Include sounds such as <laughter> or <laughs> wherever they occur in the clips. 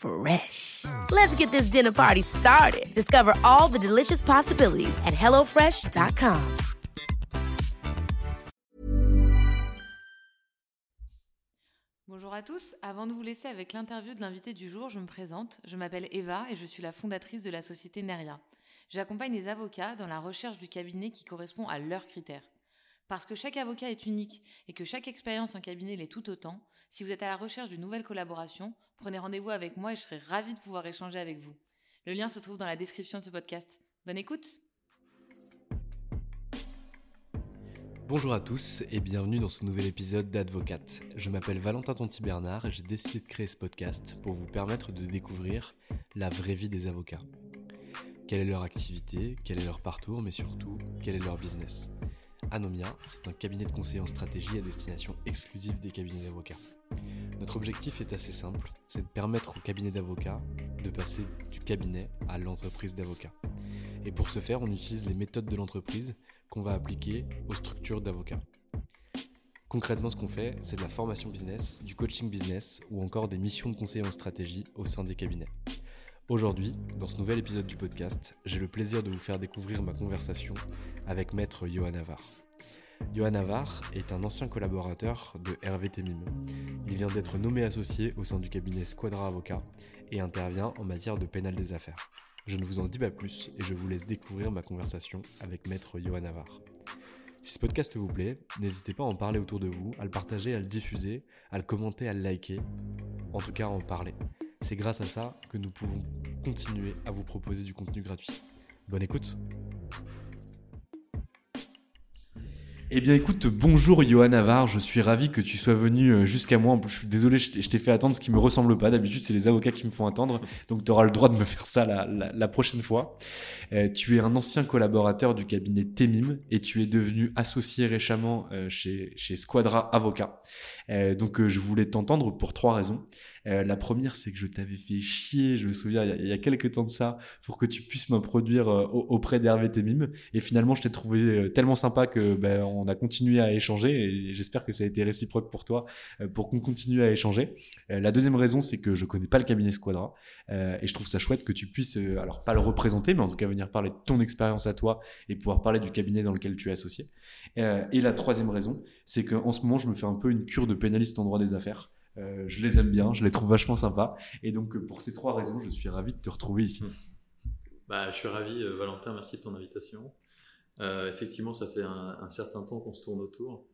Fresh. Let's get this dinner party started. Discover all the delicious possibilities at hellofresh.com. Bonjour à tous, avant de vous laisser avec l'interview de l'invité du jour, je me présente. Je m'appelle Eva et je suis la fondatrice de la société Neria. J'accompagne les avocats dans la recherche du cabinet qui correspond à leurs critères. Parce que chaque avocat est unique et que chaque expérience en cabinet l'est tout autant, si vous êtes à la recherche d'une nouvelle collaboration, prenez rendez-vous avec moi et je serai ravie de pouvoir échanger avec vous. Le lien se trouve dans la description de ce podcast. Bonne écoute Bonjour à tous et bienvenue dans ce nouvel épisode d'Advocate. Je m'appelle Valentin Tonti Bernard et j'ai décidé de créer ce podcast pour vous permettre de découvrir la vraie vie des avocats. Quelle est leur activité, quel est leur parcours, mais surtout, quel est leur business? Anomia, c'est un cabinet de conseil en stratégie à destination exclusive des cabinets d'avocats. Notre objectif est assez simple, c'est de permettre au cabinet d'avocats de passer du cabinet à l'entreprise d'avocats. Et pour ce faire, on utilise les méthodes de l'entreprise qu'on va appliquer aux structures d'avocats. Concrètement, ce qu'on fait, c'est de la formation business, du coaching business ou encore des missions de conseil en stratégie au sein des cabinets. Aujourd'hui, dans ce nouvel épisode du podcast, j'ai le plaisir de vous faire découvrir ma conversation avec maître Johan Navarre. Johan Navarre est un ancien collaborateur de Hervé Temim. Il vient d'être nommé associé au sein du cabinet Squadra Avocat et intervient en matière de pénal des affaires. Je ne vous en dis pas plus et je vous laisse découvrir ma conversation avec maître Johan Navarre. Si ce podcast vous plaît, n'hésitez pas à en parler autour de vous, à le partager, à le diffuser, à le commenter, à le liker, en tout cas à en parler. C'est grâce à ça que nous pouvons continuer à vous proposer du contenu gratuit. Bonne écoute Eh bien écoute, bonjour Johan Navarre, je suis ravi que tu sois venu euh, jusqu'à moi. Je suis désolé, je t'ai fait attendre ce qui me ressemble pas. D'habitude, c'est les avocats qui me font attendre, donc tu auras le droit de me faire ça la, prochaine fois. Euh, tu es un ancien collaborateur du cabinet Temim et tu es devenu associé récemment euh, chez, chez Squadra Avocat. Donc je voulais t'entendre pour trois raisons. Euh, la première, c'est que je t'avais fait chier, je me souviens, il y, a, quelques temps de ça, pour que tu puisses m'introduire euh, auprès d'Hervé Temim. Et finalement, je t'ai trouvé euh, tellement sympa que ben, on a continué à échanger et j'espère que ça a été réciproque pour toi pour qu'on continue à échanger. la deuxième raison, c'est que je connais pas le cabinet Squadra et je trouve ça chouette que tu puisses, alors pas le représenter, mais en tout cas venir parler de ton expérience à toi et pouvoir parler du cabinet dans lequel tu es associé. Et la troisième raison, c'est qu'en ce moment, je me fais un peu une cure de pénaliste en droit des affaires. Euh, je les aime bien, je les trouve vachement sympas. Et donc, euh, pour ces trois raisons, je suis ravi de te retrouver ici. Bah, je suis ravi, euh, Valentin, merci de ton invitation. effectivement, ça fait un, certain temps qu'on se tourne autour.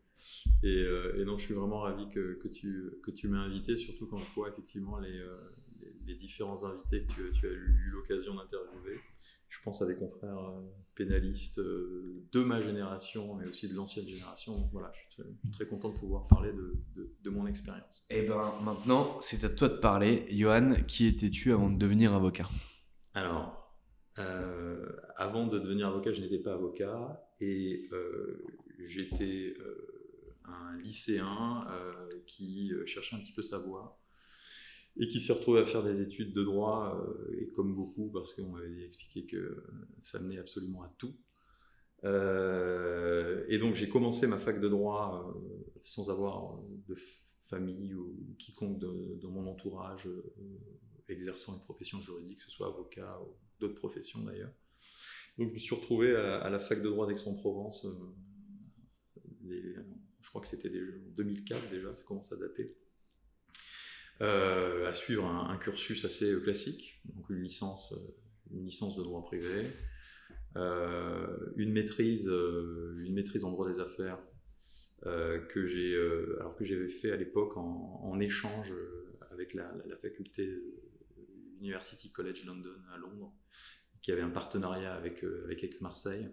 Et, donc, je suis vraiment ravi que, que tu, que tu m'aies invité, surtout quand je vois effectivement les, les, différents invités que tu, tu as eu l'occasion d'interviewer je pense à des confrères euh, pénalistes euh, de ma génération, mais aussi de l'ancienne génération. Donc voilà, je suis très, content de pouvoir parler de, de, mon expérience. Et eh ben maintenant, c'est à toi de parler. Johan, qui étais-tu avant de devenir avocat? Alors, euh, avant de devenir avocat, je n'étais pas avocat et j'étais un lycéen qui cherchait un petit peu sa voie et qui s'est retrouvé à faire des études de droit, euh, et comme beaucoup, parce qu'on m'avait expliqué que ça menait absolument à tout. et donc j'ai commencé ma fac de droit sans avoir de famille ou quiconque dans mon entourage exerçant une profession juridique, que ce soit avocat ou d'autres professions d'ailleurs. Donc je me suis retrouvé à, la fac de droit d'Aix-en-Provence, je crois que c'était en 2004 déjà, ça commence à dater. Euh, à suivre un, cursus assez euh, classique, donc une licence, euh, une licence de droit privé, une maîtrise, une maîtrise en droit des affaires que j'ai, alors que j'avais fait à l'époque en, échange avec la, faculté University College London à Londres, qui avait un partenariat avec, avec Aix-Marseille.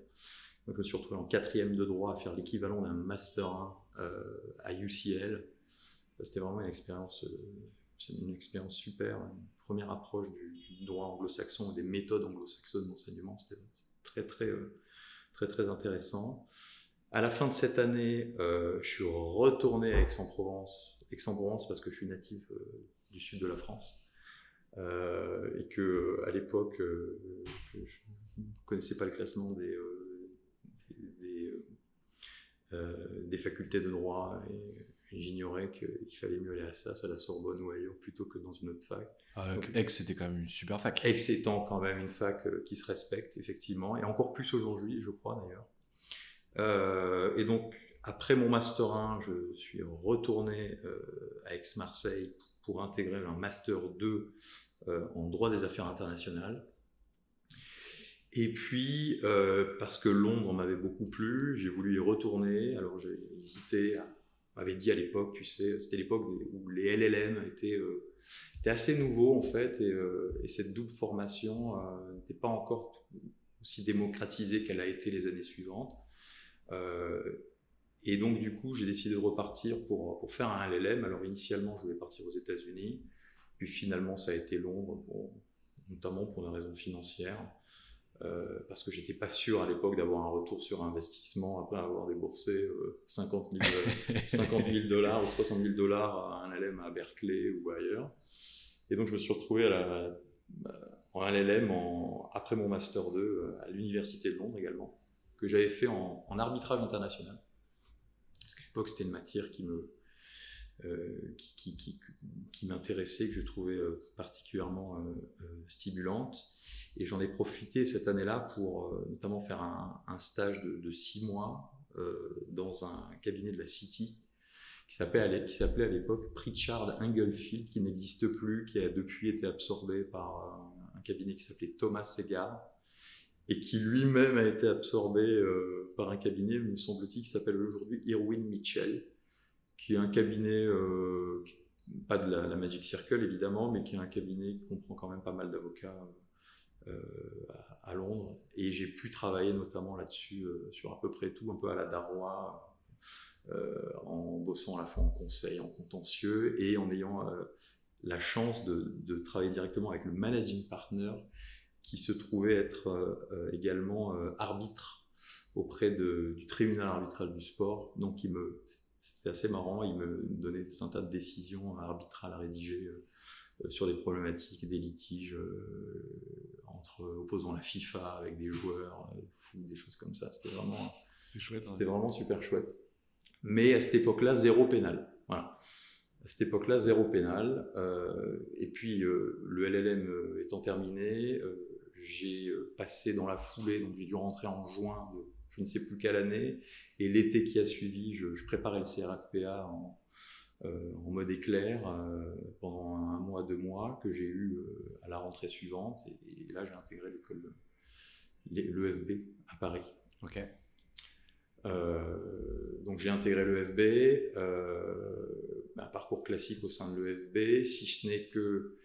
Donc je me suis retrouvé en quatrième de droit à faire l'équivalent d'un master 1 à UCL c'était vraiment une expérience, euh, une expérience super, une première approche du, droit anglo-saxon et des méthodes anglo-saxonnes d'enseignement. C'était très, très, euh, très, très intéressant. À la fin de cette année, euh, je suis retourné à Aix-en-Provence, Aix-en-Provence parce que je suis natif du sud de la France. et que à l'époque, je ne connaissais pas le classement des, facultés de droit j'ignorais qu'il fallait mieux aller à SAS, à la Sorbonne ou ailleurs, plutôt que dans une autre fac. Ah, Aix, c'était quand même une super fac. Aix étant quand même une fac euh, qui se respecte, effectivement, et encore plus aujourd'hui, je crois d'ailleurs. Euh, et donc, après mon Master 1, je suis retourné euh, à Aix-Marseille pour intégrer un Master 2 en droit des affaires internationales. Et puis, parce que Londres m'avait beaucoup plu, j'ai voulu y retourner. Alors, j'ai hésité à m'avait dit à l'époque, tu sais, c'était l'époque où les LLM euh, étaient, assez nouveaux en fait, et, euh, cette double formation euh, n'était pas encore aussi démocratisée qu'elle a été les années suivantes. et donc du coup, j'ai décidé de repartir pour, pour faire un LLM. Alors initialement, je voulais partir aux États-Unis, puis finalement, ça a été Londres, notamment pour des raisons financières. Euh, parce que j'étais pas sûr à l'époque d'avoir un retour sur investissement après avoir déboursé 50 000, <laughs> dollars ou 60 000 dollars à un LM à Berkeley ou ailleurs. Et donc je me suis retrouvé à la, en LLM en, après mon Master 2 euh, à l'Université de Londres également, que j'avais fait en, en, arbitrage international. Parce qu'à l'époque c'était une matière qui me, euh, qui, m'intéressait, que je trouvais euh, particulièrement euh, stimulante. Et j'en ai profité cette année-là pour notamment faire un, un stage de, de, six mois dans un cabinet de la City qui s'appelait à l'époque Pritchard Englefield, qui n'existe plus, qui a depuis été absorbé par un, cabinet qui s'appelait Thomas Segar, et qui lui-même a été absorbé par un cabinet, me semble-t-il, qui s'appelle aujourd'hui Irwin Mitchell, qui est un cabinet, euh, pas de la, Magic Circle évidemment, mais qui est un cabinet qui comprend quand même pas mal d'avocats euh, à, Londres. Et j'ai pu travailler notamment là-dessus, euh, sur à peu près tout, un peu à la Darrois, en bossant à la fois en conseil, en contentieux, et en ayant la chance de, travailler directement avec le managing partner qui se trouvait être également arbitre auprès de, du tribunal arbitral du sport. Donc il me c'était assez marrant. Il me donnait tout un tas de décisions arbitrales à rédiger euh, sur des problématiques, des litiges euh, entre opposant la FIFA avec des joueurs euh, des choses comme ça. C'était vraiment, chouette. C'était vraiment super chouette. Mais à cette époque-là, zéro pénal. Voilà. À cette époque-là, zéro pénal. et puis, le LLM étant terminé, j'ai passé dans la foulée, donc j'ai dû rentrer en juin de je ne sais plus quelle année. Et l'été qui a suivi, je, préparais le CRFPA en, euh, en mode éclair euh, pendant un mois, deux mois, que j'ai eu euh, à la rentrée suivante. Et, là, j'ai intégré l'école, l'EFB à Paris. Ok. donc j'ai intégré l'EFB, un parcours classique au sein de l'EFB, si ce n'est que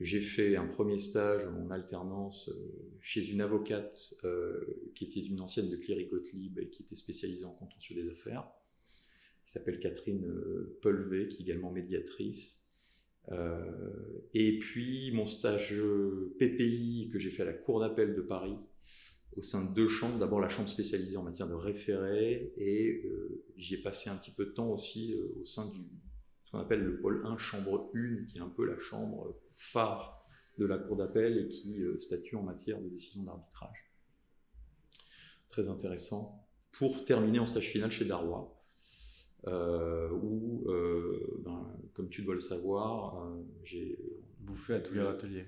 j'ai fait un premier stage en alternance euh, chez une avocate euh, qui était une ancienne de Cléry Gottlieb et qui était spécialisée en contentieux des affaires, qui s'appelle Catherine euh, Pelvé, qui est également médiatrice. et puis mon stage PPI que j'ai fait à la Cour d'appel de Paris, au sein de deux chambres. D'abord la chambre spécialisée en matière de référé, et j'y ai passé un petit peu de temps aussi au sein du ce qu'on appelle le pôle 1, chambre 1, qui est un peu la chambre phare de la Cour d'appel et qui euh, statue en matière de décision d'arbitrage. très intéressant, pour terminer en stage final chez Darrois. où, ben, comme tu dois le savoir, j'ai bouffé à tous les ateliers.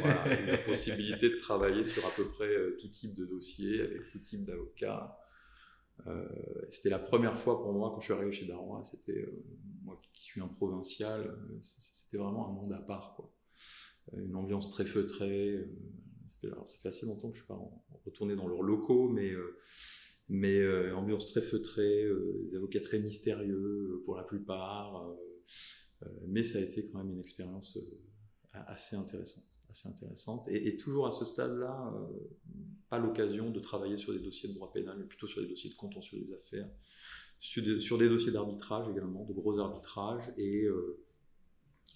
voilà, la <laughs> possibilité de travailler sur à peu près tout type de dossier, avec tout type d'avocats. Euh, c'était la première fois pour moi quand je suis arrivé chez Darrois. C'était euh, moi qui suis un provincial, euh, c'était vraiment un monde à part, quoi. Une ambiance très feutrée. Alors, ça fait assez longtemps que je suis pas retourné dans leurs locaux, mais mais ambiance très feutrée, des avocats très mystérieux pour la plupart. mais ça a été quand même une expérience assez intéressante assez intéressante. Et, toujours à ce stade-là, euh, pas l'occasion de travailler sur des dossiers de droit pénal, mais plutôt sur des dossiers de contentieux des affaires, sur des, dossiers d'arbitrage également, de gros arbitrages et, euh,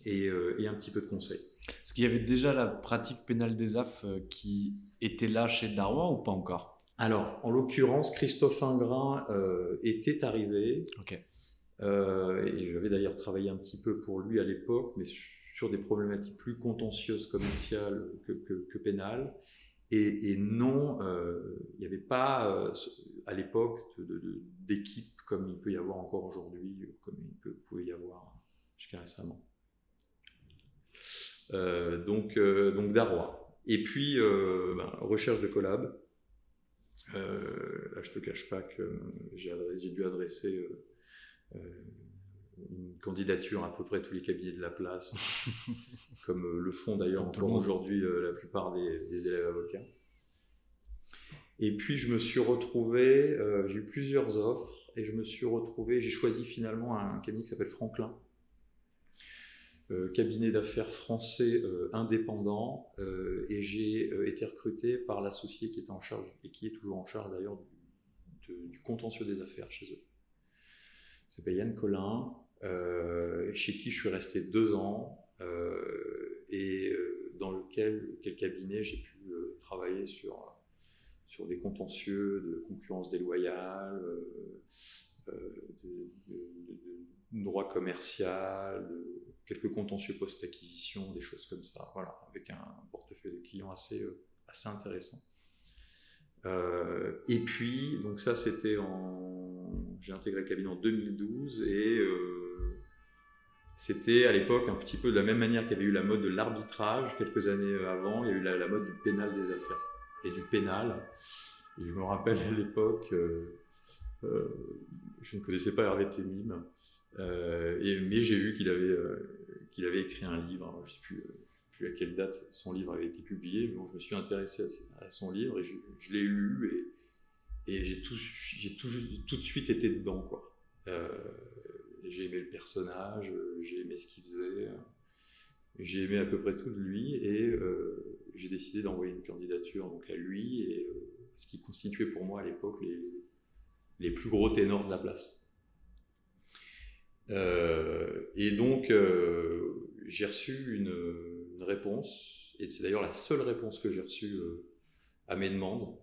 euh, et, un petit peu de conseil. Est-ce qu'il y avait déjà la pratique pénale des AF qui était là chez Darwin ou pas encore? Alors, en l'occurrence, Christophe Ingrin était arrivé. Ok. et j'avais d'ailleurs travaillé un petit peu pour lui à l'époque, mais sur des problématiques plus contentieuses commerciales que, que, pénales. Et, non, euh, il n'y avait pas euh, à l'époque d'équipe comme il peut y avoir encore aujourd'hui, comme il pouvait y avoir jusqu'à récemment. Euh, donc, donc Darrois. Et puis, ben, recherche de collab. là, je te cache pas que j'ai dû adresser une candidature à peu près tous les cabinets de la place, <laughs> comme euh, le font d'ailleurs encore aujourd'hui euh, la plupart des, élèves avocats. Et puis je me suis retrouvé, euh, j'ai eu plusieurs offres, et je me suis retrouvé, j'ai choisi finalement un cabinet qui s'appelle Franklin, cabinet d'affaires français indépendant, et j'ai été recruté par l'associé qui était en charge, et qui est toujours en charge d'ailleurs du, contentieux des affaires chez eux. S'appelle Yann Collin, euh, chez qui je suis resté deux ans euh, et euh, dans lequel quel cabinet j'ai pu travailler sur sur des contentieux de concurrence déloyale, de, droit commercial, quelques contentieux post-acquisition, des choses comme ça, voilà, avec un portefeuille de clients assez, assez intéressant. et puis, donc ça c'était en... J'ai intégré le cabinet en 2012 et c'était à l'époque un petit peu de la même manière qu'il y avait eu la mode de l'arbitrage quelques années avant, il y a eu la, mode du pénal des affaires et du pénal. Et je me rappelle à l'époque, euh, euh, je ne connaissais pas Hervé Temim, euh, mais j'ai vu qu'il avait, qu'il avait écrit un livre, je ne sais plus, à quelle date son livre avait été publié, mais je me suis intéressé à, son livre et je, l'ai lu et, et j'ai tout, tout, tout, de suite été dedans. Quoi j'ai aimé le personnage, j'ai aimé ce qu'il faisait, j'ai aimé à peu près tout de lui et euh, j'ai décidé d'envoyer une candidature donc à lui et euh, ce qui constituait pour moi à l'époque les, les, plus gros ténors de la place. et donc j'ai reçu une, réponse et c'est d'ailleurs la seule réponse que j'ai reçue à mes demandes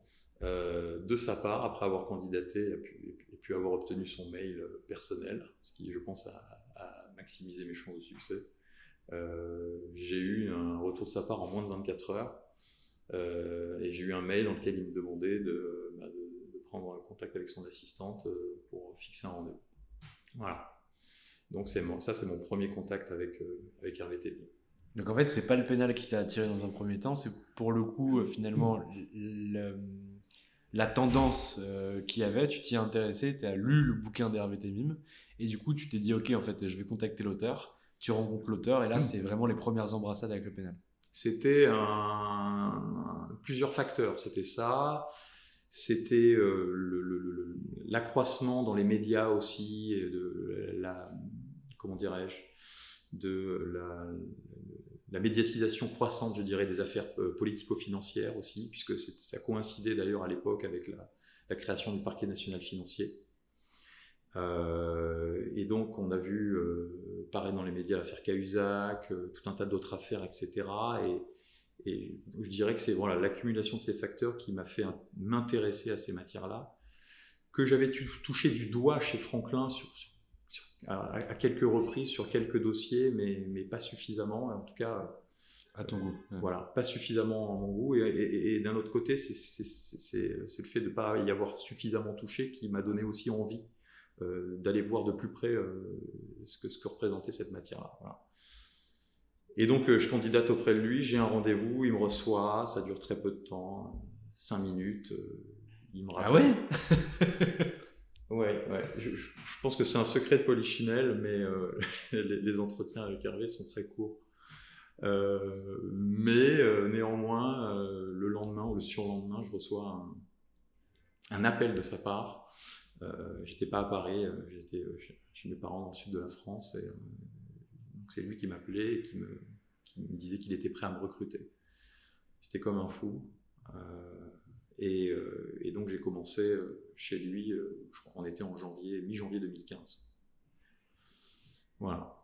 de sa part après avoir candidaté et puis avoir obtenu son mail personnel, ce qui, je pense, a, maximisé mes chances de succès. Euh, j'ai eu un retour de sa part en moins de 24 heures euh, et j'ai eu un mail dans lequel il me demandait de, bah, prendre contact avec son assistante euh, pour fixer un rendez-vous. Voilà. Donc c'est ça, c'est mon premier contact avec, avec Hervé Tellier. Donc en fait, c'est pas le pénal qui t'a attiré dans un premier temps, c'est pour le coup finalement <laughs> le, la tendance euh, qu'il y avait, tu t'y es intéressé, tu as lu le bouquin d'Hervé Temim, et du coup, tu t'es dit, OK, en fait, je vais contacter l'auteur. Tu rencontres l'auteur, et là, c'est vraiment les premières embrassades avec le pénal. C'était un... plusieurs facteurs. C'était ça, c'était euh, l'accroissement dans les médias aussi, de la, comment dirais-je, de la, la médiatisation croissante, je dirais, des affaires euh, politico-financières aussi, puisque ça coïncidait d'ailleurs à l'époque avec la, création du parquet national financier. Euh, et donc, on a vu euh, pareil dans les médias l'affaire Cahuzac, tout un tas d'autres affaires, etc. Et, je dirais que c'est voilà, l'accumulation de ces facteurs qui m'a fait m'intéresser à ces matières-là, que j'avais touché du doigt chez Franklin sur à, quelques reprises sur quelques dossiers, mais, mais pas suffisamment. En tout cas, À ton goût. Voilà, pas suffisamment à mon goût. Et, d'un autre côté, c'est le fait de ne pas y avoir suffisamment touché qui m'a donné aussi envie d'aller voir de plus près ce, que, ce que représentait cette matière-là. Voilà. Et donc, je candidate auprès de lui, j'ai un rendez-vous, il me reçoit, ça dure très peu de temps, cinq minutes. il me Ah ouais? Ouais, ouais. Je, pense que c'est un secret de Polichinelle, mais euh, <laughs> les, entretiens avec Hervé sont très courts. Euh, mais euh, néanmoins, le lendemain ou le surlendemain, je reçois un, appel de sa part. J'étais pas à Paris, j'étais chez, mes parents dans le sud de la France. Et, donc c'est lui qui m'appelait et qui me, qui me disait qu'il était prêt à me recruter. J'étais comme un fou. Euh, et, donc j'ai commencé euh, chez lui, euh, je crois qu'on était en janvier, mi-janvier 2015. Voilà.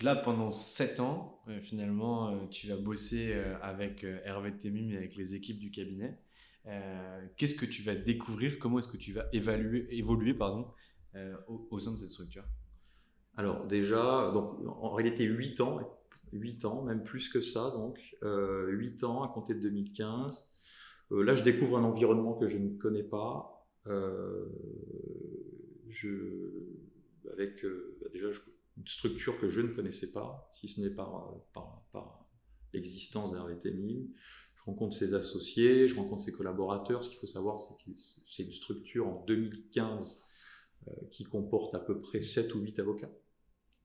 là, pendant 7 ans, finalement, tu vas bosser avec Hervé Temim et avec les équipes du cabinet. Qu'est-ce que tu vas découvrir? Comment est-ce que tu vas évoluer pardon, au, sein de cette structure? Alors déjà, donc, en réalité 8 ans, 8 ans, même plus que ça, donc 8 ans à compter de 2015. Euh, là, je découvre un environnement que je ne connais pas. Euh, avec euh, bah, déjà une structure que je ne connaissais pas, si ce n'est par, par, l'existence d'Hervé Temim. Je rencontre ses associés, je rencontre ses collaborateurs. Ce qu'il faut savoir, c'est que c'est une structure en 2015 qui comporte à peu près 7 ou 8 avocats,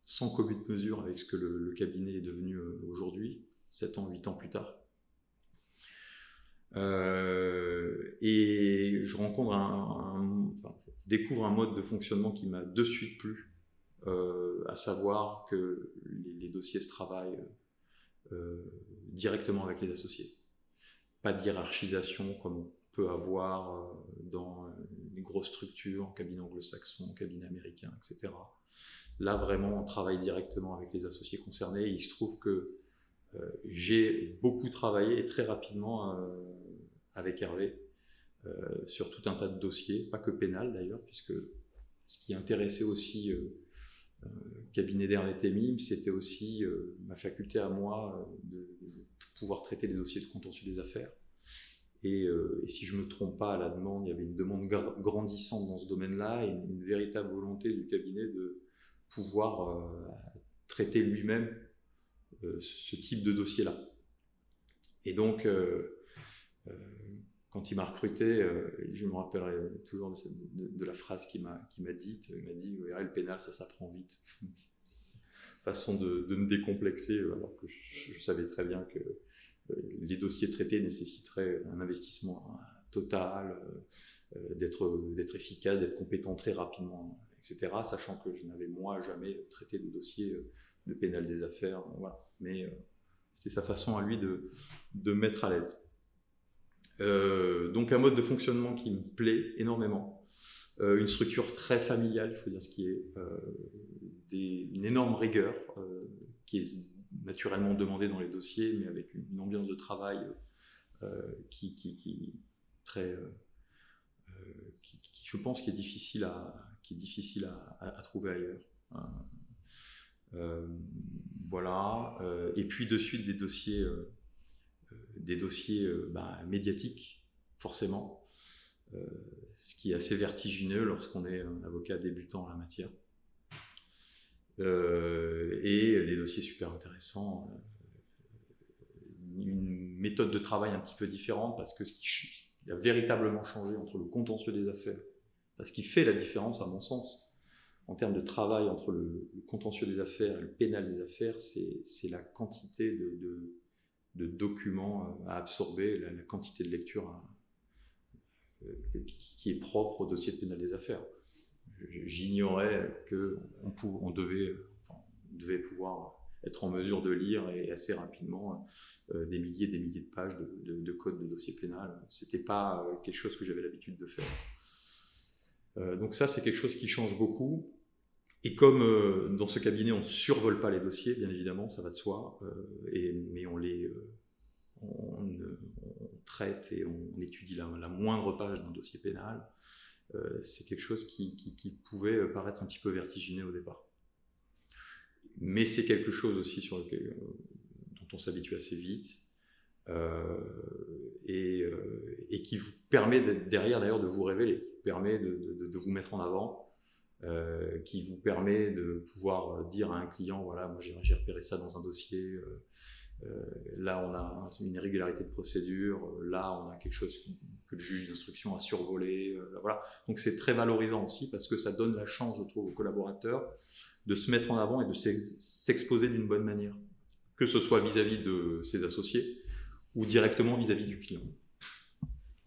sans commune de mesure avec ce que le, cabinet est devenu aujourd'hui, 7 ans, 8 ans plus tard. Euh, et je rencontre un, enfin, je découvre un mode de fonctionnement qui m'a de suite plu, euh, à savoir que les, dossiers se travaillent euh, directement avec les associés. Pas de hiérarchisation comme on peut avoir dans les grosses structures, cabinet anglo-saxon, cabinet américain, etc. Là, vraiment, on travaille directement avec les associés concernés. Il se trouve que euh, j'ai beaucoup travaillé très rapidement euh, avec Hervé euh, sur tout un tas de dossiers, pas que pénal d'ailleurs, puisque ce qui intéressait aussi cabinet d'Hervé Temim, c'était aussi ma faculté à moi de, pouvoir traiter des dossiers de contentieux des affaires. Et, si je ne me trompe pas, à la demande, il y avait une demande grandissante dans ce domaine-là et une, véritable volonté du cabinet de pouvoir traiter lui-même euh, ce type de dossier-là. Et donc, euh, euh, quand il m'a recruté, je me rappellerai toujours de, la phrase qu'il m'a dite. Il m'a dit le pénal, ça s'apprend vite. Façon de, me décomplexer, alors que je, savais très bien que les dossiers traités nécessiteraient un investissement total, d'être efficace, d'être compétent très rapidement, etc. Sachant que je n'avais moi jamais traité de dossier de pénal des affaires. Voilà mais euh, c'était sa façon à lui de, de mettre à l'aise. Euh, donc un mode de fonctionnement qui me plaît énormément. Euh, une structure très familiale, il faut dire ce qui est, des, une énorme rigueur qui est naturellement demandée dans les dossiers, mais avec une, ambiance de travail qui, qui, très, qui, je pense, est difficile à, trouver ailleurs. Euh, voilà. Euh, et puis de suite des dossiers, euh, des dossiers bah, médiatiques, forcément. ce qui est assez vertigineux lorsqu'on est un avocat débutant en la matière. Et des dossiers super intéressants. une méthode de travail un petit peu différente parce que ce qui a véritablement changé entre le contentieux des affaires, parce qui fait la différence à mon sens, en termes de travail entre le, contentieux des affaires et le pénal des affaires, c'est la quantité de, documents à absorber, la, quantité de lecture euh, qui est propre au dossier de pénal des affaires. J'ignorais qu'on on devait, devait pouvoir être en mesure de lire et assez rapidement euh, des milliers et des milliers de pages de, de, code de dossier pénal. C'était pas euh, quelque chose que j'avais l'habitude de faire. donc ça, c'est quelque chose qui change beaucoup. Et comme euh, dans ce cabinet, on ne survole pas les dossiers, bien évidemment, ça va de soi, euh, et, mais on les euh, on, traite et on étudie la, moindre page d'un dossier pénal, c'est quelque chose qui, pouvait paraître un petit peu vertigineux au départ. Mais c'est quelque chose aussi sur lequel, dont on s'habitue assez vite. Et, qui vous permet derrière d'ailleurs de vous révéler, permet de, de, vous mettre en avant, qui vous permet de pouvoir dire à un client voilà moi j'ai repéré ça dans un dossier, euh, là, on a une irrégularité de procédure. Euh, là, on a quelque chose que le juge d'instruction a survolé. Euh, voilà. Donc, c'est très valorisant aussi parce que ça donne la chance, je trouve, aux collaborateurs de se mettre en avant et de s'exposer d'une bonne manière, que ce soit vis-à-vis de ses associés ou directement vis-à-vis du client.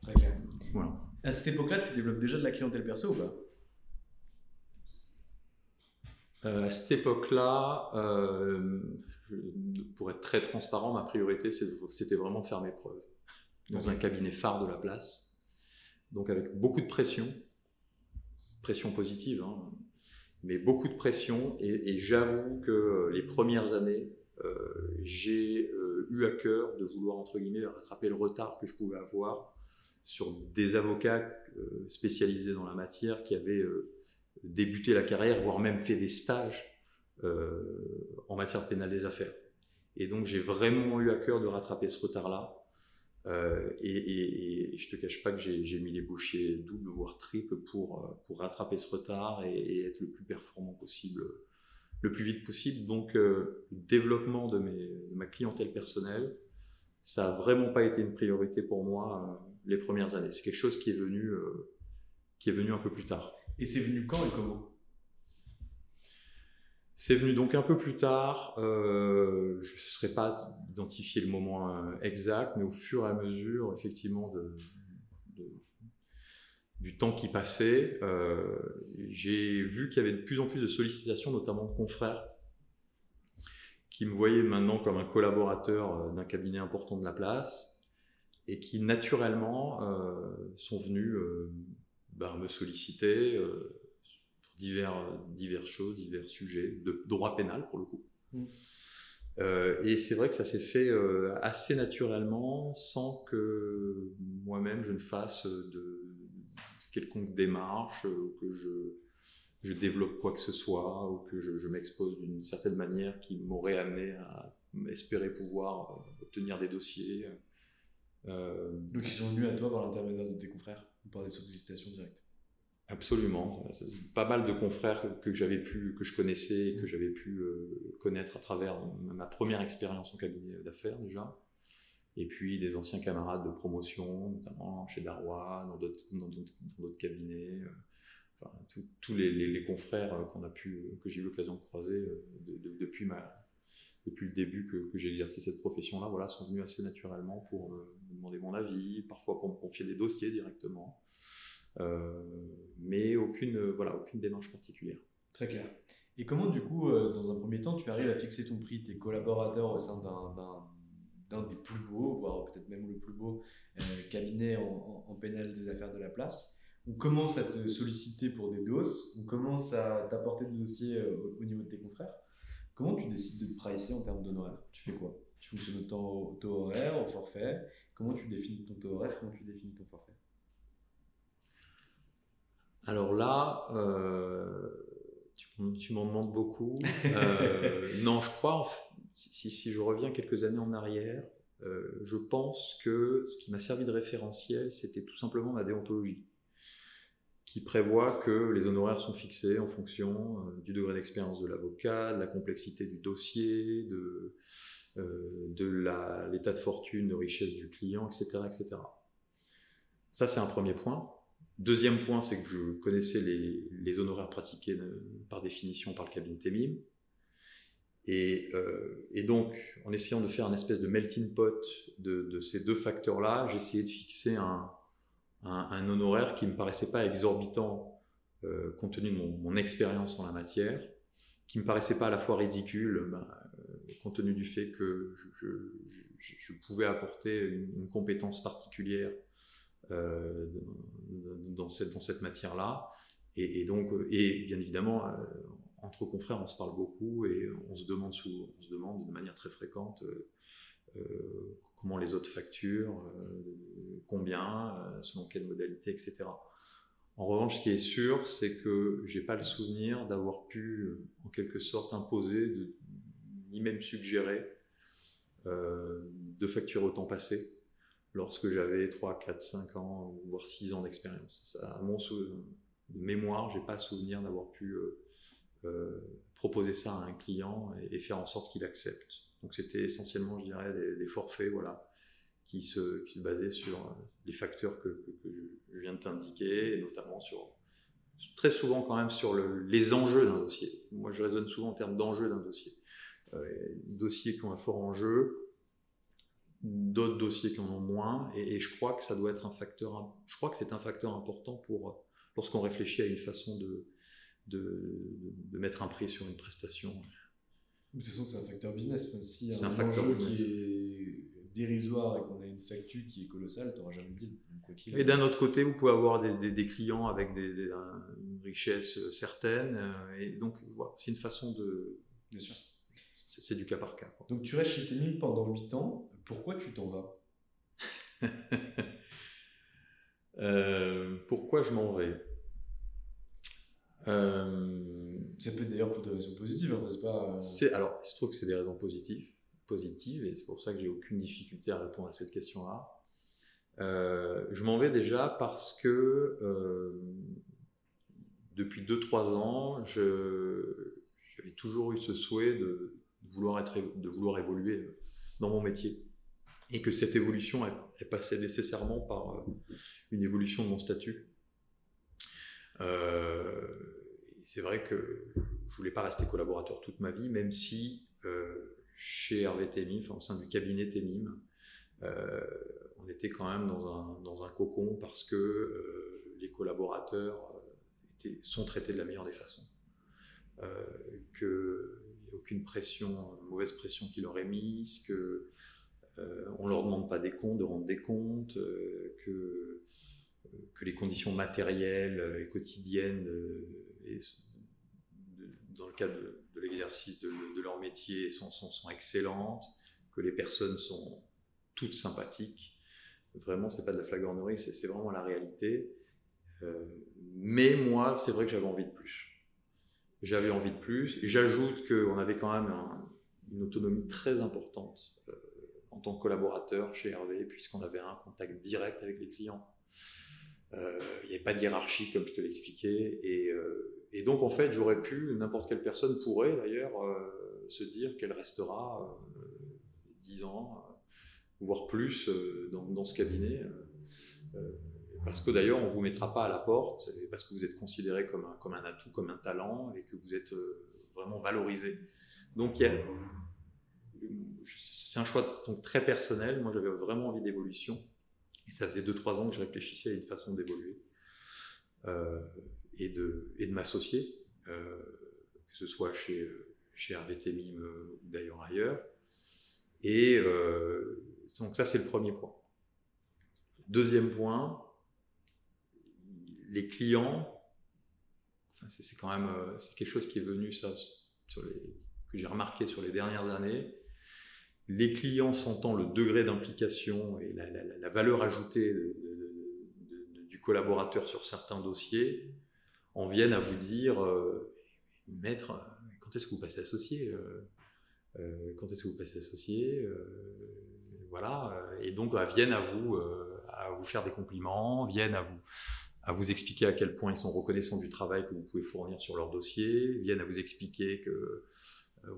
Très bien. Voilà. À cette époque-là, tu développes déjà de la clientèle perso ou pas? À cette époque-là, pour être très transparent, ma priorité, c'était vraiment de faire mes preuves dans un cabinet phare de la place. Donc avec beaucoup de pression, pression positive, hein, mais beaucoup de pression. Et, j'avoue que les premières années, euh, j'ai euh, eu à cœur de vouloir, entre guillemets, rattraper le retard que je pouvais avoir sur des avocats euh, spécialisés dans la matière qui avaient débuté la carrière, voire même fait des stages euh, en matière pénale des affaires. Et donc j'ai vraiment eu à cœur de rattraper ce retard-là. Euh, et, je te cache pas que j'ai mis les bouchées double voire triple pour, euh, pour rattraper ce retard et, être le plus performant possible, le plus vite possible. Donc le développement de, mes, de, ma clientèle personnelle, ça a vraiment pas été une priorité pour moi les premières années. C'est quelque chose qui est venu qui est venu un peu plus tard. Et c'est venu quand et comment? C'est venu donc un peu plus tard. Euh, je ne saurais pas identifier le moment euh, exact, mais au fur et à mesure, effectivement, du temps qui passait, euh, j'ai vu qu'il y avait de plus en plus de sollicitations, notamment de confrères, qui me voyaient maintenant comme un collaborateur d'un cabinet important de la place et qui naturellement sont venus ben, me solliciter divers, divers choses, divers sujets, de droit pénal pour le coup. Mm. Euh, et c'est vrai que ça s'est fait euh, assez naturellement sans que moi-même je ne fasse de quelconque démarche, ou que je, je, développe quoi que ce soit, ou que je, m'expose d'une certaine manière qui m'aurait amené à espérer pouvoir euh, obtenir des dossiers. Donc ils sont venus à toi par l'intermédiaire de tes confrères ou par des sollicitations directes? Absolument. Pas mal de confrères que j'avais pu, que je connaissais, que j'avais pu euh, connaître à travers ma première expérience en cabinet d'affaires déjà. Et puis des anciens camarades de promotion, notamment chez Darrois, dans d'autres cabinets. Euh, enfin, tous les, confrères qu'on a pu, que j'ai eu l'occasion de croiser euh, depuis le début que, que j'ai exercé cette profession-là, voilà, sont venus assez naturellement pour me demander mon avis, parfois pour me confier des dossiers directement. Euh, mais aucune, euh, voilà, aucune démarche particulière. Très clair. Et comment, du coup, euh, dans un premier temps, tu arrives à fixer ton prix, tes collaborateurs au sein d'un des plus beaux, voire peut-être même le plus beau cabinet en, pénal des affaires de la place? On commence à te solliciter pour des doses, on commence à t'apporter des dossiers au, niveau de tes confrères? Comment tu décides de te pricer en termes d'honoraires? Tu fais quoi? Tu fonctionnes au taux, horaire, au forfait? Comment tu définis ton taux horaire? Comment tu définis ton forfait? Alors là, euh, tu, m'en demandes beaucoup. Euh, <laughs> non, je crois, si, je reviens quelques années en arrière, euh, je pense que ce qui m'a servi de référentiel, c'était tout simplement ma déontologie, qui prévoit que les honoraires sont fixés en fonction du degré d'expérience de l'avocat, de la complexité du dossier, de, de l'état de fortune, de richesse du client, etc. etc. Ça, c'est un premier point. Deuxième point, c'est que je connaissais les, honoraires pratiqués par définition par le cabinet TEMIM. Euh, et, donc, en essayant de faire un espèce de melting pot de, ces deux facteurs-là, j'essayais de fixer un, honoraire qui ne me paraissait pas exorbitant euh, compte tenu de mon, expérience en la matière, qui ne me paraissait pas à la fois ridicule, ben, euh, compte tenu du fait que je, pouvais apporter une compétence particulière euh, dans cette, matière-là. Et, donc, et bien évidemment, euh, entre confrères, on se parle beaucoup et on se demande, on se demande de manière très fréquente euh, comment les autres facturent, combien, selon quelle modalité, etc. En revanche, ce qui est sûr, c'est que j'ai pas le souvenir d'avoir pu, en quelque sorte, imposer, ni même suggérer de facturer au temps passé lorsque j'avais 3, 4, 5 ans, voire 6 ans d'expérience. À mon mémoire, j'ai pas souvenir d'avoir pu proposer ça à un client et, faire en sorte qu'il accepte. Donc c'était essentiellement, je dirais, des, forfaits, voilà, qui se, qui se basaient sur les facteurs que, que, je viens de t'indiquer, et notamment sur très souvent quand même sur les enjeux d'un dossier. Moi, je raisonne souvent en termes d'enjeux d'un dossier. Euh, dossiers qui ont un fort enjeu, d'autres dossiers qui en ont moins, et, je crois que ça doit être un facteur. Je crois que c'est un facteur important pour lorsqu'on réfléchit à une façon de, de, mettre un prix sur une prestation. De toute façon, c'est un facteur business. si c'est un, facteur qui est dérisoire et qu'on a une facture qui est colossale, tu n'auras jamais de deal. Et d'un autre côté, vous pouvez avoir des, clients avec des, une richesse certaine. Euh, et donc, voilà, c'est une façon de. Bien sûr. C'est du cas par cas. Donc, tu restes chez Témine pendant 8 ans. Pourquoi tu t'en vas? <laughs> Euh, Pourquoi je m'en vais? Euh, Ça peut d'ailleurs pour des raisons positives. Hein, c'est pas? C'est alors, il se trouve que c'est des raisons positives, positives, et c'est pour ça que j'ai aucune difficulté à répondre à cette question-là. Euh, je m'en vais déjà parce que depuis 2-3 ans, j'avais toujours eu ce souhait de, vouloir, être, de vouloir évoluer dans mon métier. Et que cette évolution est, passée nécessairement par euh, une évolution de mon statut. c'est vrai que je voulais pas rester collaborateur toute ma vie, même si chez Hervé Temim, enfin, au sein du cabinet Temim, on était quand même dans un, dans un cocon parce que euh, les collaborateurs euh, étaient, sont traités de la meilleure des façons. Euh, qu'il n'y a aucune pression, mauvaise pression qui leur est mise, que on leur demande pas des comptes, de rendre des comptes, que, que les conditions matérielles et quotidiennes et dans le cadre de, l'exercice de, leur métier sont, excellentes, que les personnes sont toutes sympathiques Vraiment, c'est pas de la flagornerie, c'est vraiment la réalité. Euh, mais moi, c'est vrai que j'avais envie de plus. J'avais envie de plus. J'ajoute qu'on avait quand même une autonomie très importante euh, en tant que collaborateur chez Hervé, puisqu'on avait un contact direct avec les clients. Euh, il n'y avait pas de hiérarchie, comme je te l'expliquais. Et, et, donc, en fait, j'aurais pu, n'importe quelle personne pourrait d'ailleurs se dire qu'elle restera 10 ans, voire plus euh, dans, ce cabinet. Euh, euh, parce que d'ailleurs, on ne vous mettra pas à la porte, parce que vous êtes considéré comme un, comme un atout, comme un talent, et que vous êtes vraiment valorisé. Donc, c'est un choix donc, très personnel. Moi, j'avais vraiment envie d'évolution. Et ça faisait 2-3 ans que je réfléchissais à une façon d'évoluer et de, et de m'associer, que ce soit chez, chez Mime ou d'ailleurs ailleurs. Et donc ça, c'est le premier point. Deuxième point, les clients, c'est quand même euh, quelque chose qui est venu, ça, que j'ai remarqué sur les dernières années. Les clients sentant le degré d'implication et la, valeur ajoutée du collaborateur sur certains dossiers, en viennent à vous dire, euh, maître, quand est-ce que vous passez associé euh, Quand est-ce que vous passez associé voilà, euh, et donc bah, viennent à vous, euh, à vous faire des compliments, viennent à vous, à vous expliquer à quel point ils sont reconnaissants du travail que vous pouvez fournir sur leur dossier, viennent à vous expliquer que euh,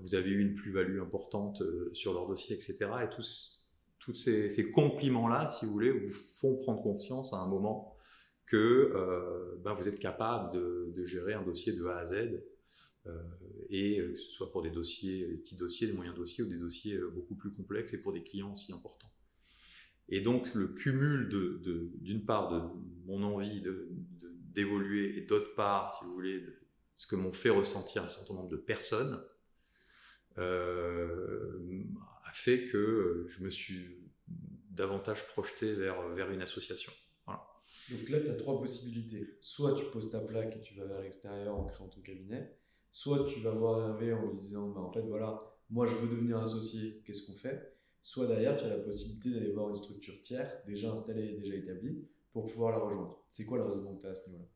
vous avez eu une plus-value importante sur leur dossier, etc. Et tous, ces, compliments-là, si vous voulez, vous font prendre conscience à un moment que ben, vous êtes capable de, gérer un dossier de A à Z euh, et euh, que ce soit pour des dossiers, des petits dossiers, des moyens dossiers ou des dossiers euh, beaucoup plus complexes et pour des clients aussi importants. Et donc le cumul d'une part de mon envie de, d'évoluer et d'autre part, si vous voulez, de ce que m'ont fait ressentir un certain nombre de personnes, a fait que je me suis davantage projeté vers, vers une association. Donc là, tu as trois possibilités. Soit tu poses ta plaque et tu vas vers l'extérieur en créant ton cabinet, soit tu vas voir Hervé en lui disant bah, en fait voilà moi je veux devenir associé qu'est-ce qu'on fait? Soit derrière tu as la possibilité d'aller voir une structure tiers déjà installée et déjà établie pour pouvoir la rejoindre c'est quoi le raisonnement que tu as à ce niveau-là?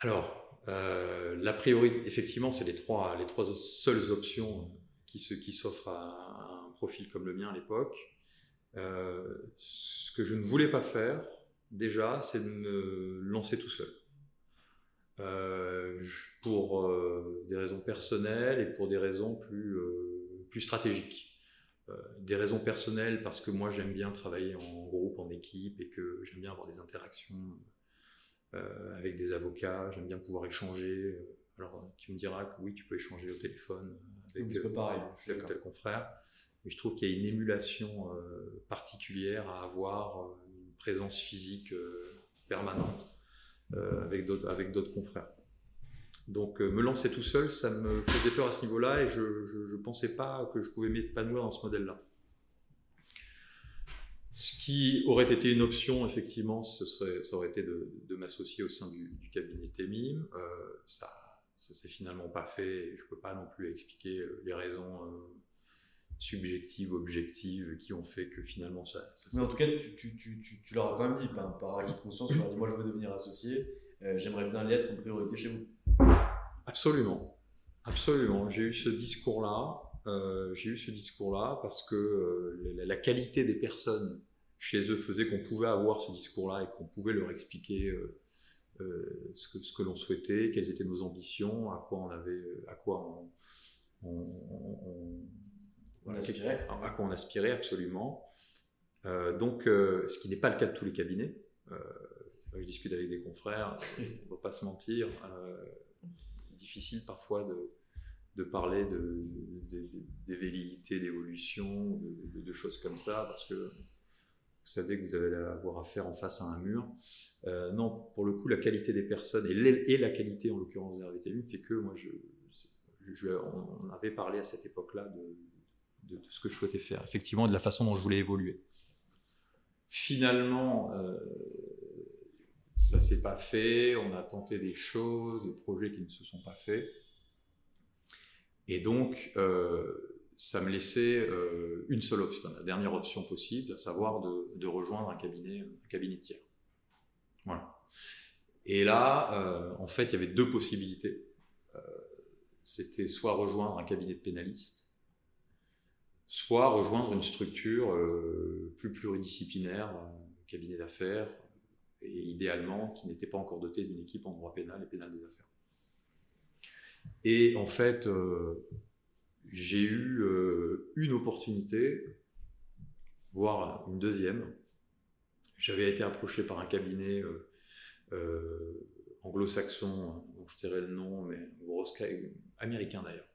Alors euh, la priorité effectivement c'est les trois les trois seules options qui qui s'offrent à, un profil comme le mien à l'époque, ce que je ne voulais pas faire, déjà, c'est de me lancer tout seul. pour des raisons personnelles et pour des raisons plus, plus stratégiques. des raisons personnelles parce que moi j'aime bien travailler en groupe, en équipe et que j'aime bien avoir des interactions avec des avocats, j'aime bien pouvoir échanger. Alors tu me diras que oui, tu peux échanger au téléphone avec tel, tel confrère, mais je trouve qu'il y a une émulation particulière à avoir présence physique euh, permanente euh, avec d'autres confrères. Donc euh, me lancer tout seul, ça me faisait peur à ce niveau-là et je ne pensais pas que je pouvais m'épanouir dans ce modèle-là. Ce qui aurait été une option, effectivement, ce serait, ça aurait été de, m'associer au sein du, cabinet Temim. ça ça s'est finalement pas fait et je ne peux pas non plus expliquer les raisons subjectives, objectives, qui ont fait que finalement ça. Mais en tout cas, tu, tu, tu, tu, leur as quand même dit, par, par acquis de conscience, tu leur as dit Moi, je veux devenir associé, euh, j'aimerais bien l'être en priorité chez vous. Absolument. Absolument. J'ai eu ce discours-là. Euh, j'ai eu ce discours-là parce que euh, la, qualité des personnes chez eux faisait qu'on pouvait avoir ce discours-là et qu'on pouvait leur expliquer ce que, ce que l'on souhaitait, quelles étaient nos ambitions, à quoi on avait, à quoi on à quoi on aspirait absolument. Euh, donc, euh, ce qui n'est pas le cas de tous les cabinets. Euh, je discute avec des confrères, <laughs> on ne va pas se mentir. difficile parfois de, de parler de, des velléités d'évolution, de, choses comme ça, parce que vous savez que vous allez avoir affaire en face à un mur. non, pour le coup, la qualité des personnes et, la qualité en l'occurrence des fait que moi, on avait parlé à cette époque-là de, de, ce que je souhaitais faire, effectivement, de la façon dont je voulais évoluer. Finalement, euh, ça s'est pas fait, on a tenté des choses, des projets qui ne se sont pas faits. Et donc, euh, ça me laissait euh, une seule option, la dernière option possible, à savoir de, rejoindre un cabinet, un tiers. Voilà. Et là, euh, en fait, il y avait deux possibilités. C'était soit rejoindre un cabinet de pénalistes, soit rejoindre une structure plus pluridisciplinaire, cabinet d'affaires, et idéalement qui n'était pas encore doté d'une équipe en droit pénal et pénal des affaires. Et en fait, euh, j'ai eu euh, une opportunité, voire une deuxième. J'avais été approché par un cabinet anglo-saxon, dont je dirais le nom, mais américain d'ailleurs,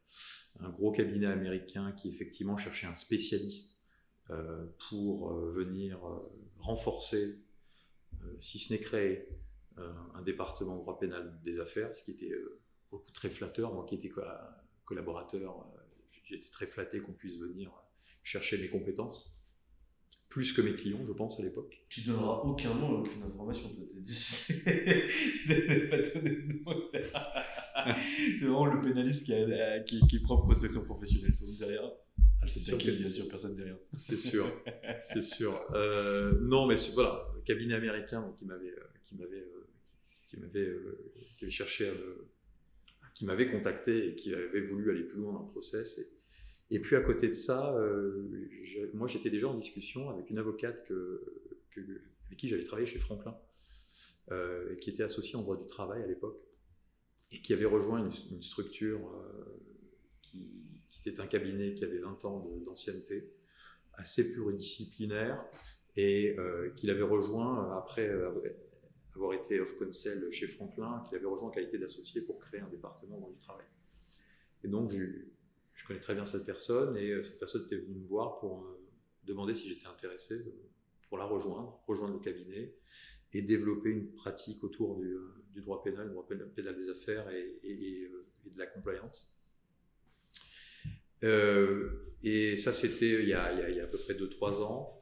un gros cabinet américain qui effectivement cherchait un spécialiste euh, pour euh, venir euh, renforcer, si ce n'est créer, un département droit pénal des affaires, ce qui était beaucoup très flatteur. Moi qui étais collaborateur, j'étais très flatté qu'on puisse venir chercher mes compétences plus que mes clients, je pense, à l'époque. Tu donneras aucun nom, aucune information. Tu t'es décidé de <laughs> pas donner de nom, <laughs> c'est vraiment le pénaliste qui, a, qui, qui est propre au professionnel, ça ne dit rien. Ah, c'est sûr, bien sûr, personne ne dit rien. C'est sûr, <laughs> c'est sûr. Euh, non, mais voilà, le cabinet américain qui m'avait, euh, qui m'avait, euh, qui m'avait, qui avait cherché, qui m'avait contacté et qui avait voulu aller plus loin dans le process. Et, puis à côté de ça, moi j'étais déjà en discussion avec une avocate avec qui j'avais travaillé chez Franklin, et qui était associée en droit du travail à l'époque et qui avait rejoint une, structure euh, qui, était un cabinet qui avait 20 ans d'ancienneté, assez pluridisciplinaire, et euh, qu'il avait rejoint après avoir été off counsel chez Franklin, qu'il avait rejoint en qualité d'associé pour créer un département dans du travail. Et donc, je, connais très bien cette personne, et euh, cette personne était venue me voir pour me demander si j'étais intéressé pour la rejoindre, rejoindre le cabinet, et développer une pratique autour du, du droit pénal, du droit pénal des affaires et, euh, de la compliance. Euh, et ça, c'était il, y a à peu près 2-3 ans.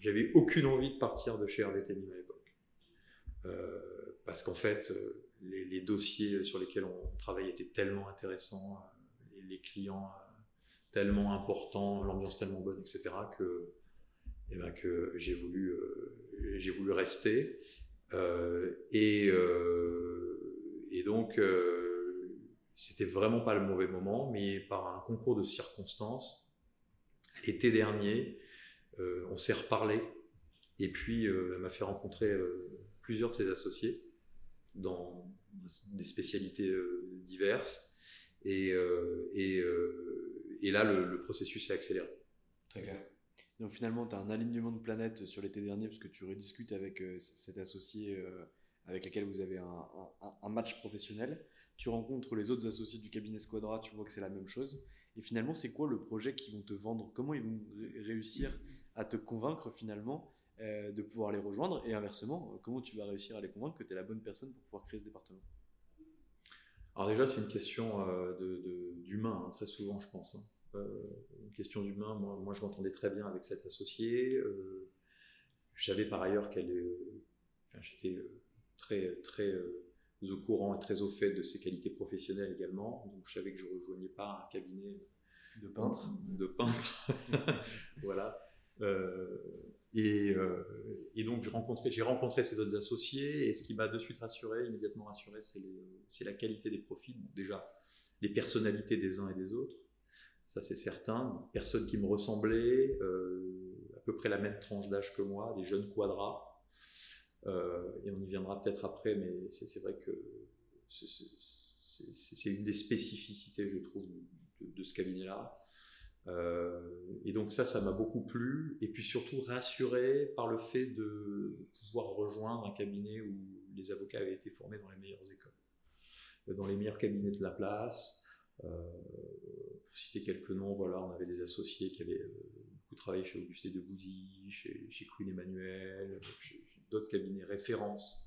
J'avais aucune envie de partir de chez Hervé à. Euh, parce qu'en fait, les, dossiers sur lesquels on travaille étaient tellement intéressants, les, clients tellement importants, l'ambiance tellement bonne, etc., que, eh ben, que j'ai voulu, rester. Euh, et, euh, et, donc, euh, c'était vraiment pas le mauvais moment, mais par un concours de circonstances, L'été dernier, on s'est reparlé et puis elle m'a fait rencontrer plusieurs de ses associés dans des spécialités diverses et, et, et là le, processus s'est accéléré. Très clair. Donc finalement, tu as un alignement de planètes sur l'été dernier parce que tu rediscutes avec cet associé avec lequel vous avez un, match professionnel. Tu rencontres les autres associés du cabinet Squadra, tu vois que c'est la même chose. Et finalement, c'est quoi le projet qu'ils vont te vendre? Comment ils vont réussir à te convaincre finalement euh, de pouvoir les rejoindre Et inversement, comment tu vas réussir à les convaincre que tu es la bonne personne pour pouvoir créer ce département? Alors déjà, c'est une question euh, d'humain, hein, très souvent, je pense. Hein. Euh, une question d'humain, moi, moi, je m'entendais très bien avec cet associé. je savais par ailleurs qu'elle... Enfin, j'étais très, très euh, au courant et très au fait de ses qualités professionnelles également. Donc je savais que je ne rejoignais pas un cabinet de peintre. De peintre. <laughs> voilà. Euh, et, euh, et, donc j'ai rencontré, ces autres associés et ce qui m'a de suite rassuré, immédiatement rassuré, c'est la qualité des profils. déjà, les personnalités des uns et des autres, ça c'est certain. Personnes qui me ressemblaient, à peu près la même tranche d'âge que moi, des jeunes quadras. Euh, et on y viendra peut-être après, mais c'est vrai que c'est une des spécificités, je trouve, de, ce cabinet-là. Euh, et donc ça, ça m'a beaucoup plu, et puis surtout rassuré par le fait de pouvoir rejoindre un cabinet où les avocats avaient été formés dans les meilleures écoles, euh, dans les meilleurs cabinets de la place. pour citer quelques noms, voilà, on avait des associés qui avaient beaucoup travaillé chez Augustin de Bouzy, chez, chez Queen Emmanuel, chez, d'autres cabinets références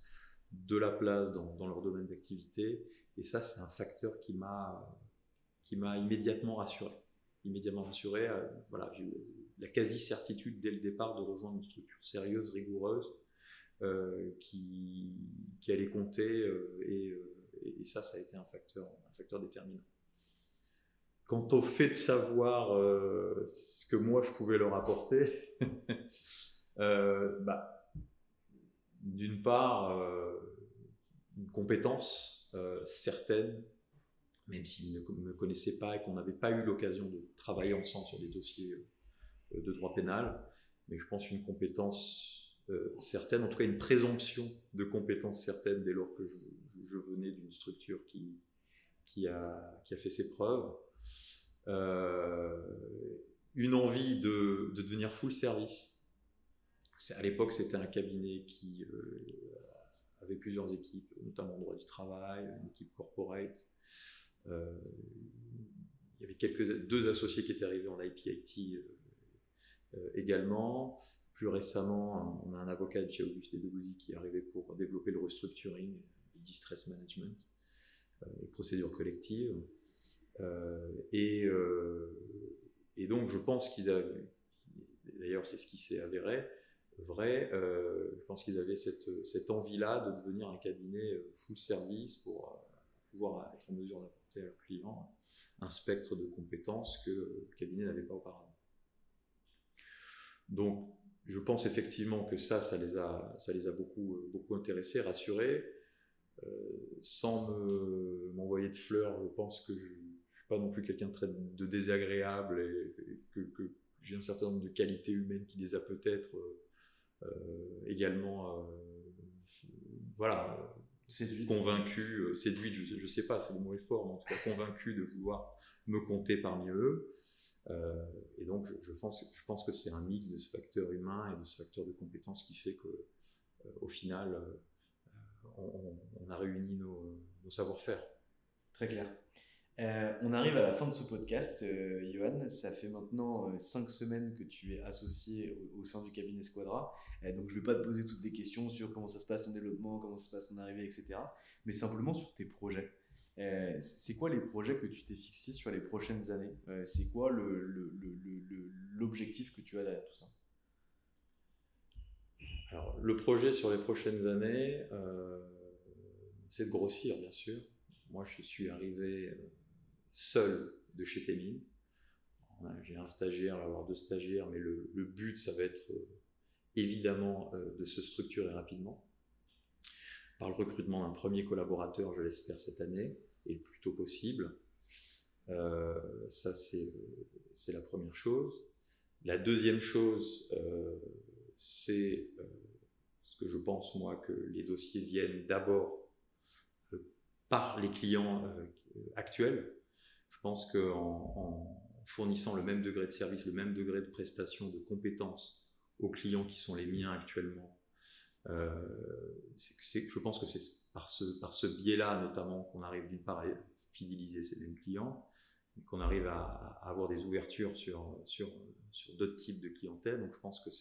de la place dans, leur domaine d'activité. Et ça, c'est un facteur qui m'a immédiatement rassuré. Immédiatement rassuré. Euh, voilà, j'ai eu la quasi-certitude dès le départ de rejoindre une structure sérieuse, rigoureuse, euh, qui, allait compter. Euh, et, ça, ça a été un facteur, déterminant. Quant au fait de savoir ce que moi je pouvais leur apporter, <laughs> bah, d'une part, une compétence certaine, même s'ils ne me connaissaient pas et qu'on n'avait pas eu l'occasion de travailler ensemble sur des dossiers euh, de droit pénal, mais je pense une compétence certaine, en tout cas une présomption de compétence certaine dès lors que je, venais d'une structure qui, a, fait ses preuves. une envie de, de devenir full service à l'époque, c'était un cabinet qui euh, avait plusieurs équipes, notamment droit du travail, une équipe corporate. Euh, il y avait quelques, deux associés qui étaient arrivés en IPIT euh, également. Plus récemment, on a un avocat de chez Auguste Debouzy qui est arrivé pour développer le restructuring, le distress management, les procédures collectives. et, donc, je pense qu'ils avaient, d'ailleurs, c'est ce qui s'est avéré, vrai. Euh, je pense qu'ils avaient cette, envie-là de devenir un cabinet euh, full service pour euh, pouvoir être en mesure d'apporter à leurs clients un spectre de compétences que le cabinet n'avait pas auparavant. Donc, je pense effectivement que ça, ça les a, ça les a beaucoup, beaucoup intéressés, rassurés. sans m'envoyer de fleurs, je pense que je ne suis pas non plus quelqu'un de, de désagréable et, que, j'ai un certain nombre de qualités humaines qui les a peut-être euh, également, euh, voilà, séduit. convaincu, euh, séduit, je, ne sais pas, c'est le mot est fort, mais en tout cas convaincu de vouloir me compter parmi eux. et donc, je, pense, je pense que c'est un mix de ce facteur humain et de ce facteur de compétence qui fait que, au final, on, a réuni nos, nos savoir-faire. Très clair. Euh, on arrive à la fin de ce podcast, euh, Johan. Ça fait maintenant euh, cinq semaines que tu es associé au, sein du cabinet Squadra. donc, je ne vais pas te poser toutes des questions sur comment ça se passe ton développement, comment ça se passe ton arrivée, etc. Mais simplement sur tes projets. c'est quoi les projets que tu t'es fixés sur les prochaines années? C'est quoi l'objectif que tu as derrière tout ça? Alors, le projet sur les prochaines années, c'est de grossir, bien sûr. Moi, je suis arrivé seul de chez Témin. J'ai un stagiaire, avoir deux stagiaires, mais le, but, ça va être euh, évidemment euh, de se structurer rapidement par le recrutement d'un premier collaborateur, je l'espère, cette année, et le plus tôt possible. Euh, ça, c'est la première chose. La deuxième chose, c'est ce que je pense, moi, que les dossiers viennent d'abord par les clients actuels. Je pense qu'en en fournissant le même degré de service, le même degré de prestation, de compétences aux clients qui sont les miens actuellement, je pense que c'est par ce, par ce biais-là, notamment, qu'on arrive d'une part à fidéliser ces mêmes clients, qu'on arrive à, avoir des ouvertures sur, sur, sur d'autres types de clientèle. Donc je pense que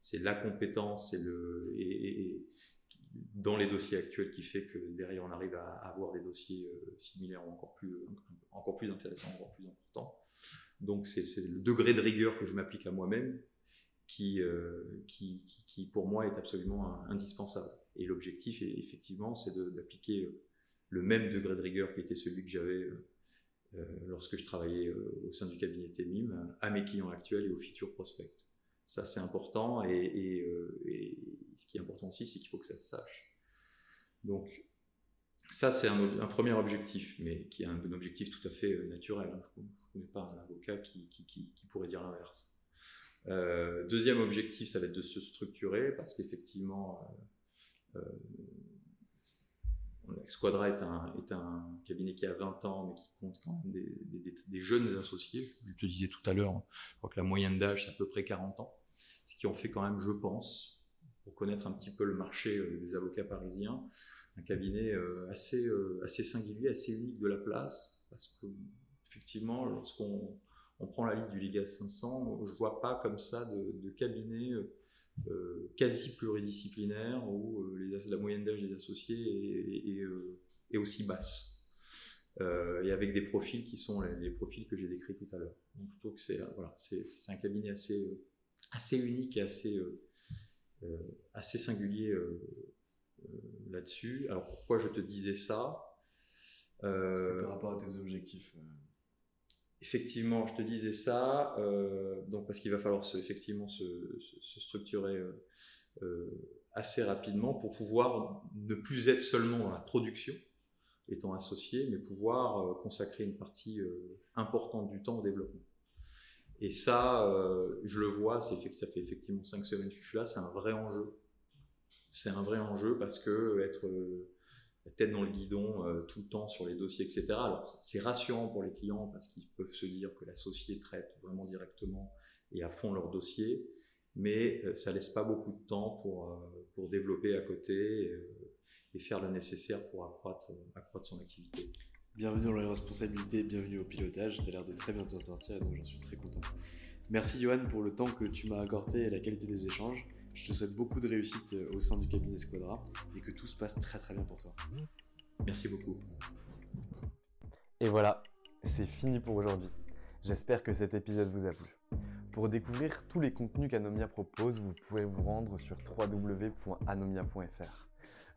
c'est la compétence et, le, dans les dossiers actuels qui fait que derrière on arrive à avoir des dossiers euh, similaires ou encore plus, encore plus intéressants, encore plus importants. Donc c'est le degré de rigueur que je m'applique à moi-même qui, euh, qui, qui, pour moi est absolument indispensable. Et l'objectif, effectivement, c'est d'appliquer euh, le même degré de rigueur qui était celui que j'avais euh, lorsque je travaillais au sein du cabinet TEMIM à mes clients actuels et aux futurs prospects. Ça, c'est important. Et, et, ce qui est important aussi, c'est qu'il faut que ça se sache. Donc, ça, c'est un, premier objectif, mais qui est un, objectif tout à fait naturel. Hein. Je ne connais pas un avocat qui, pourrait dire l'inverse. Euh, deuxième objectif, ça va être de se structurer parce qu'effectivement, euh, euh Squadra est un, cabinet qui a 20 ans, mais qui compte quand même des, jeunes associés. Je te disais tout à l'heure, je crois que la moyenne d'âge, c'est à peu près 40 ans. Ce qui en fait quand même, je pense, pour connaître un petit peu le marché euh, des avocats parisiens, un cabinet assez, assez singulier, assez unique de la place. Parce que, effectivement, lorsqu'on on prend la liste du Liga 500, je vois pas comme ça de, de cabinet euh, euh, quasi pluridisciplinaire où euh, la moyenne d'âge des associés est, aussi basse. et avec des profils qui sont les, profils que j'ai décrits tout à l'heure. Donc je trouve que c'est voilà, c'est un cabinet assez, assez unique et assez, assez singulier là-dessus. Alors pourquoi je te disais ça Par rapport à tes objectifs effectivement, je te disais ça, euh, donc parce qu'il va falloir se, effectivement se, structurer euh, euh, assez rapidement pour pouvoir ne plus être seulement dans la production, étant associé, mais pouvoir consacrer une partie importante du temps au développement. Et ça, je le vois, c'est que ça fait effectivement cinq semaines que je suis là, c'est un vrai enjeu. C'est un vrai enjeu parce que être la tête dans le guidon euh, tout le temps sur les dossiers, etc. Alors, c'est rassurant pour les clients parce qu'ils peuvent se dire que l'associé traite vraiment directement et à fond leur dossier, mais euh, ça laisse pas beaucoup de temps pour, euh, pour développer à côté et faire le nécessaire pour accroître, accroître son activité. Bienvenue dans les responsabilités, bienvenue au pilotage. Tu as l'air de très bien t'en sortir et donc j'en suis très content. Merci Johan pour le temps que tu m'as accordé et la qualité des échanges. Je te souhaite beaucoup de réussite euh, au sein du cabinet Squadra et que tout se passe très très bien pour toi. Merci beaucoup. Et voilà, c'est fini pour aujourd'hui. J'espère que cet épisode vous a plu. Pour découvrir tous les contenus qu'Anomia propose, vous pouvez vous rendre sur www.anomia.fr.